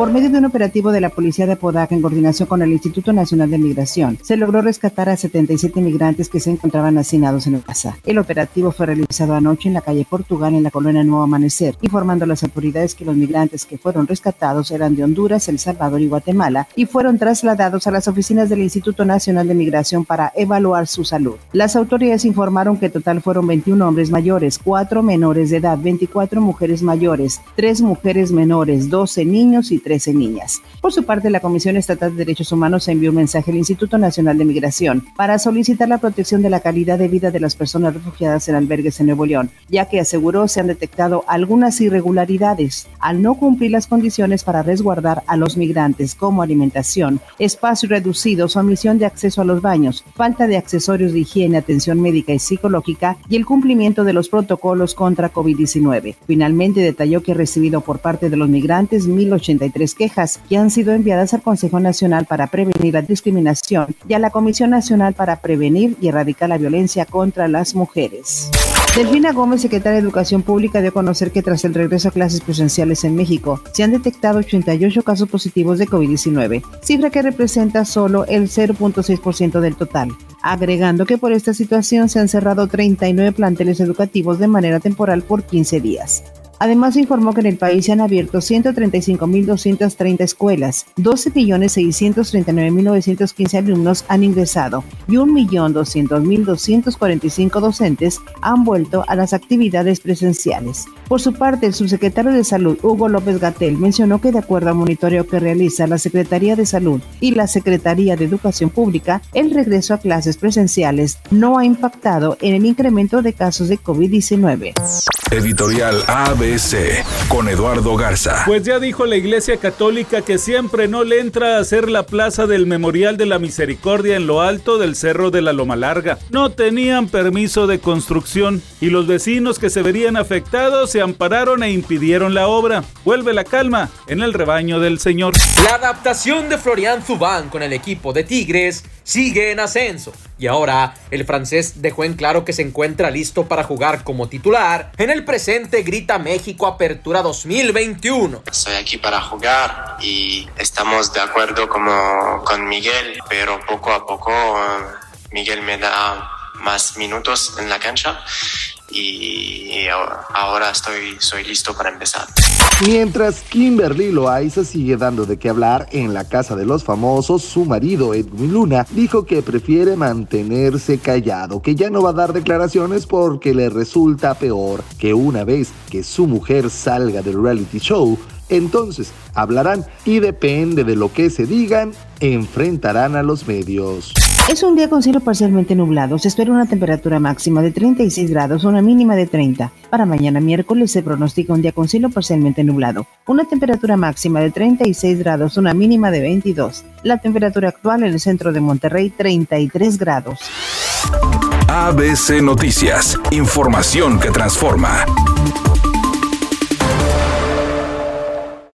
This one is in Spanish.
Por medio de un operativo de la Policía de Apodaca en coordinación con el Instituto Nacional de Migración, se logró rescatar a 77 migrantes que se encontraban hacinados en el casa. El operativo fue realizado anoche en la calle Portugal en la colonia Nuevo Amanecer, informando a las autoridades que los migrantes que fueron rescatados eran de Honduras, El Salvador y Guatemala y fueron trasladados a las oficinas del Instituto Nacional de Migración para evaluar su salud. Las autoridades informaron que total fueron 21 hombres mayores, 4 menores de edad, 24 mujeres mayores, 3 mujeres menores, 12 niños y 3 13 niñas. Por su parte, la Comisión Estatal de Derechos Humanos envió un mensaje al Instituto Nacional de Migración para solicitar la protección de la calidad de vida de las personas refugiadas en albergues en Nuevo León, ya que aseguró se han detectado algunas irregularidades al no cumplir las condiciones para resguardar a los migrantes como alimentación, espacio reducido, omisión de acceso a los baños, falta de accesorios de higiene, atención médica y psicológica y el cumplimiento de los protocolos contra COVID-19. Finalmente detalló que ha recibido por parte de los migrantes 1083 quejas que han sido enviadas al Consejo Nacional para Prevenir la Discriminación y a la Comisión Nacional para Prevenir y Erradicar la Violencia contra las Mujeres. Delfina Gómez, secretaria de Educación Pública, dio a conocer que tras el regreso a clases presenciales en México, se han detectado 88 casos positivos de COVID-19, cifra que representa solo el 0.6% del total, agregando que por esta situación se han cerrado 39 planteles educativos de manera temporal por 15 días. Además, informó que en el país se han abierto 135.230 escuelas, 12.639.915 alumnos han ingresado y 1.200.245 docentes han vuelto a las actividades presenciales. Por su parte, el subsecretario de Salud, Hugo López Gatel, mencionó que de acuerdo al monitoreo que realiza la Secretaría de Salud y la Secretaría de Educación Pública, el regreso a clases presenciales no ha impactado en el incremento de casos de COVID-19. Editorial ABC con Eduardo Garza. Pues ya dijo la Iglesia Católica que siempre no le entra a hacer la plaza del Memorial de la Misericordia en lo alto del Cerro de la Loma Larga. No tenían permiso de construcción y los vecinos que se verían afectados se ampararon e impidieron la obra. Vuelve la calma en el rebaño del Señor. La adaptación de Florian Zubán con el equipo de Tigres sigue en ascenso y ahora el francés dejó en claro que se encuentra listo para jugar como titular. En el presente grita México Apertura 2021. Estoy aquí para jugar y estamos de acuerdo como con Miguel, pero poco a poco Miguel me da más minutos en la cancha y ahora estoy listo para empezar. Mientras Kimberly Loaiza sigue dando de qué hablar en la casa de los famosos, su marido Edwin Luna dijo que prefiere mantenerse callado, que ya no va a dar declaraciones porque le resulta peor que una vez que su mujer salga del reality show, entonces hablarán y depende de lo que se digan, enfrentarán a los medios. Es un día con cielo parcialmente nublado. Se espera una temperatura máxima de 36 grados, una mínima de 30. Para mañana miércoles se pronostica un día con cielo parcialmente nublado. Una temperatura máxima de 36 grados, una mínima de 22. La temperatura actual en el centro de Monterrey, 33 grados. ABC Noticias. Información que transforma.